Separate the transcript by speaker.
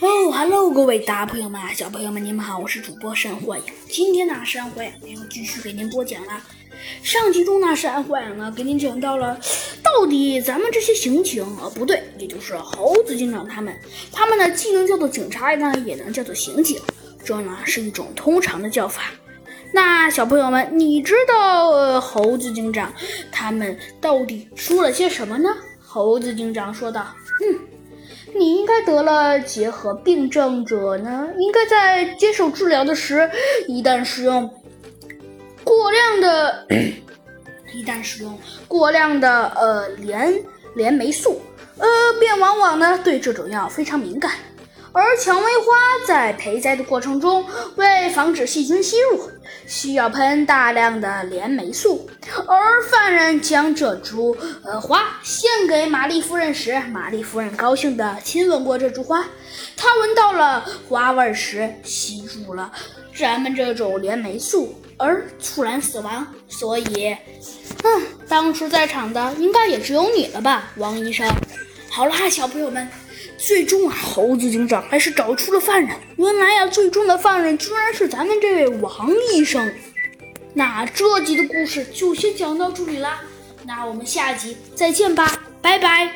Speaker 1: 哦，Hello，各位大朋友们、小朋友们，你们好，我是主播山火呀。今天呢，山火呀要继续给您播讲了。上集中呢，山火呀呢给您讲到了，到底咱们这些刑警啊，不对，也就是猴子警长他们，他们呢既能叫做警察呢，也能叫做刑警，这呢是一种通常的叫法。那小朋友们，你知道呃、猴子警长他们到底说了些什么呢？猴子警长说道：“。”你应该得了结核病症者呢，应该在接受治疗的时，一旦使用过量的，一旦使用过量的呃联联霉素，呃，便往往呢对这种药非常敏感。而蔷薇花在培栽的过程中，为防止细菌吸入，需要喷大量的链霉素。而犯人将这株呃花献给玛丽夫人时，玛丽夫人高兴地亲吻过这株花。她闻到了花味时，吸入了咱们这种链霉素，而猝然死亡。所以，嗯，当时在场的应该也只有你了吧，王医生。好啦，小朋友们。最终啊，猴子警长还是找出了犯人。原来呀，最终的犯人居然是咱们这位王医生。那这集的故事就先讲到这里啦，那我们下集再见吧，拜拜。